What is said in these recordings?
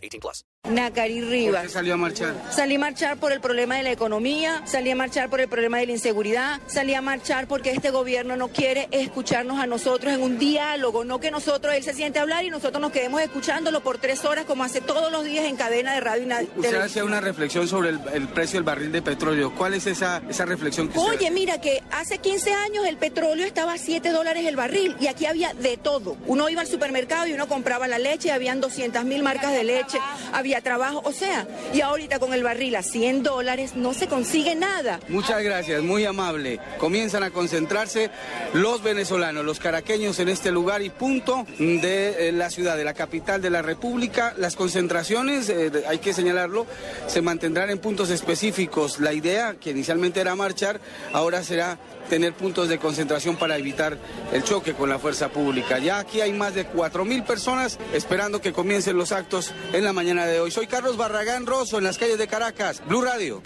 18 plus. Nacari Rivas. ¿Por qué salió a marchar? Salí a marchar por el problema de la economía, salí a marchar por el problema de la inseguridad, salí a marchar porque este gobierno no quiere escucharnos a nosotros en un diálogo, no que nosotros, él se siente a hablar y nosotros nos quedemos escuchándolo por tres horas como hace todos los días en cadena de radio y Usted televisión. hace una reflexión sobre el, el precio del barril de petróleo. ¿Cuál es esa, esa reflexión que usted Oye, mira que hace 15 años el petróleo estaba a 7 dólares el barril y aquí había de todo. Uno iba al supermercado y uno compraba la leche, habían 200 mil marcas de leche, había trabajo, o sea, y ahorita con el barril a 100 dólares no se consigue nada. Muchas gracias, muy amable. Comienzan a concentrarse los venezolanos, los caraqueños en este lugar y punto de eh, la ciudad, de la capital de la República. Las concentraciones, eh, hay que señalarlo, se mantendrán en puntos específicos. La idea, que inicialmente era marchar, ahora será tener puntos de concentración para evitar el choque con la fuerza pública. Ya aquí hay más de 4.000 personas esperando que comiencen los actos en la mañana de hoy. Soy Carlos Barragán Rosso en las calles de Caracas, Blue Radio.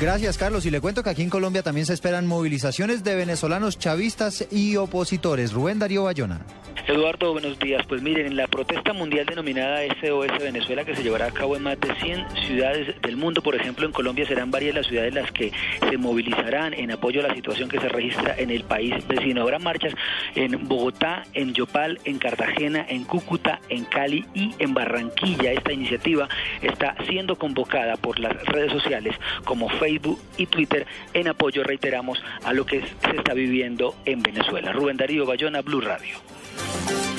Gracias, Carlos. Y le cuento que aquí en Colombia también se esperan movilizaciones de venezolanos chavistas y opositores. Rubén Darío Bayona. Eduardo, buenos días. Pues miren, en la protesta mundial denominada SOS Venezuela, que se llevará a cabo en más de 100 ciudades del mundo, por ejemplo, en Colombia serán varias las ciudades las que se movilizarán en apoyo a la situación que se registra en el país vecino. Habrá marchas en Bogotá, en Yopal, en Cartagena, en Cúcuta, en Cali y en Barranquilla. Esta iniciativa está siendo convocada por las redes sociales como Facebook y Twitter en apoyo, reiteramos, a lo que se está viviendo en Venezuela. Rubén Darío Bayona, Blue Radio. Bye.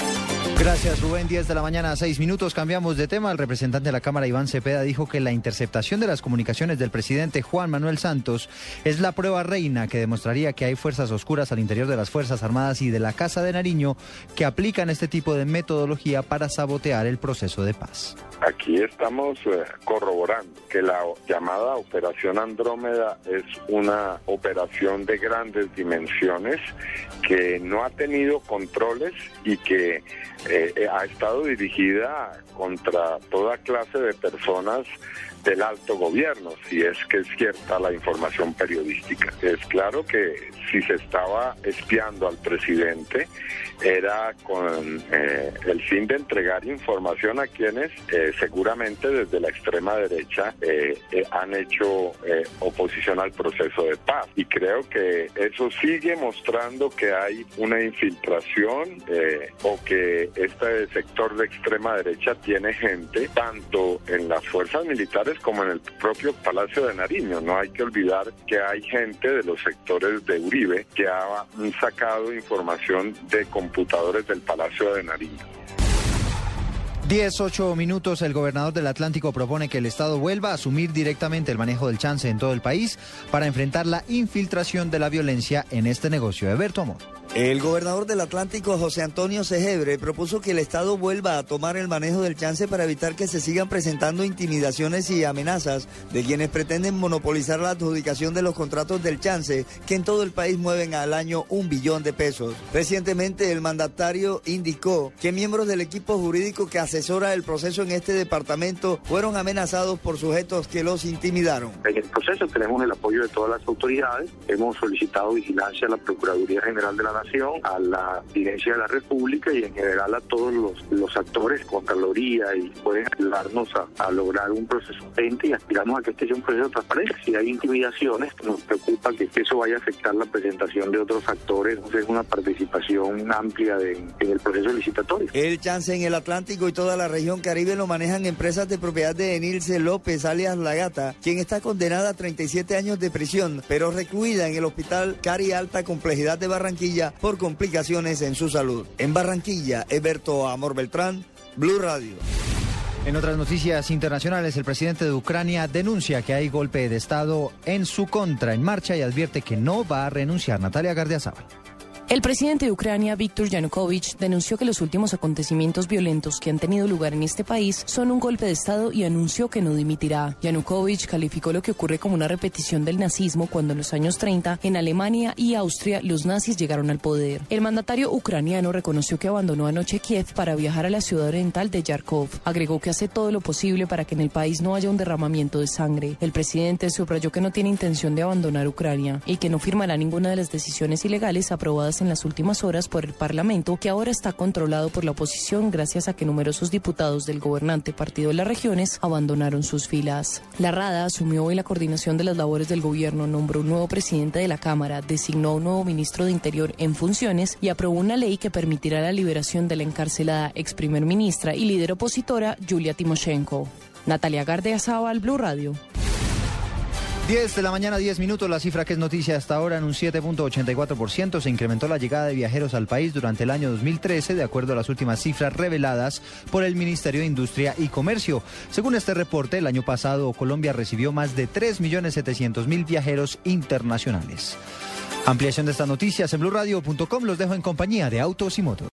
Gracias, Rubén. 10 de la mañana, 6 minutos. Cambiamos de tema. El representante de la Cámara, Iván Cepeda, dijo que la interceptación de las comunicaciones del presidente Juan Manuel Santos es la prueba reina que demostraría que hay fuerzas oscuras al interior de las Fuerzas Armadas y de la Casa de Nariño que aplican este tipo de metodología para sabotear el proceso de paz. Aquí estamos eh, corroborando que la llamada Operación Andrómeda es una operación de grandes dimensiones que no ha tenido controles y que eh, eh, ha estado dirigida contra toda clase de personas del alto gobierno, si es que es cierta la información periodística. Es claro que si se estaba espiando al presidente era con eh, el fin de entregar información a quienes eh, seguramente desde la extrema derecha eh, eh, han hecho eh, oposición al proceso de paz. Y creo que eso sigue mostrando que hay una infiltración o que este sector de extrema derecha tiene gente tanto en las fuerzas militares como en el propio Palacio de Nariño. No hay que olvidar que hay gente de los sectores de Uribe que ha sacado información de computadores del Palacio de Nariño. 10, 8 minutos. El gobernador del Atlántico propone que el Estado vuelva a asumir directamente el manejo del chance en todo el país para enfrentar la infiltración de la violencia en este negocio. Eberto Amor. El gobernador del Atlántico, José Antonio Segebre, propuso que el Estado vuelva a tomar el manejo del chance para evitar que se sigan presentando intimidaciones y amenazas de quienes pretenden monopolizar la adjudicación de los contratos del chance, que en todo el país mueven al año un billón de pesos. Recientemente, el mandatario indicó que miembros del equipo jurídico que asesora el proceso en este departamento fueron amenazados por sujetos que los intimidaron. En el proceso tenemos el apoyo de todas las autoridades. Hemos solicitado vigilancia a la Procuraduría General de la Nación, a la Presidencia de la República y en general a todos los, los actores, Contraloría, y pueden ayudarnos a, a lograr un proceso frente y aspiramos a que este sea un proceso transparente. Si hay intimidaciones, nos preocupa que eso vaya a afectar la presentación de otros actores, es una participación amplia de- en el proceso licitatorio. El chance en el Atlántico y toda la región Caribe lo manejan empresas de propiedad de Enilce López, alias La Gata, quien está condenada a 37 años de prisión, pero recluida en el hospital Cari Alta Complejidad de Barranquilla por complicaciones en su salud. En Barranquilla, Eberto Amor Beltrán, Blue Radio. En otras noticias internacionales, el presidente de Ucrania denuncia que hay golpe de Estado en su contra en marcha y advierte que no va a renunciar. Natalia Gardiazabal. El presidente de Ucrania, Viktor Yanukovych, denunció que los últimos acontecimientos violentos que han tenido lugar en este país son un golpe de Estado y anunció que no dimitirá. Yanukovych calificó lo que ocurre como una repetición del nazismo cuando en los años 30 en Alemania y Austria los nazis llegaron al poder. El mandatario ucraniano reconoció que abandonó anoche Kiev para viajar a la ciudad oriental de Yarkov. Agregó que hace todo lo posible para que en el país no haya un derramamiento de sangre. El presidente subrayó que no tiene intención de abandonar Ucrania y que no firmará ninguna de las decisiones ilegales aprobadas en las últimas horas por el Parlamento, que ahora está controlado por la oposición gracias a que numerosos diputados del gobernante Partido de las Regiones abandonaron sus filas. La Rada asumió hoy la coordinación de las labores del gobierno, nombró un nuevo presidente de la Cámara, designó un nuevo ministro de Interior en funciones y aprobó una ley que permitirá la liberación de la encarcelada ex primer ministra y líder opositora Yulia Timoshenko. Natalia Gardea al Blue Radio. 10 de la mañana, 10 minutos. La cifra que es noticia hasta ahora en un 7.84%. Se incrementó la llegada de viajeros al país durante el año 2013, de acuerdo a las últimas cifras reveladas por el Ministerio de Industria y Comercio. Según este reporte, el año pasado Colombia recibió más de 3.700.000 viajeros internacionales. Ampliación de estas noticias en blurradio.com. Los dejo en compañía de Autos y Motos.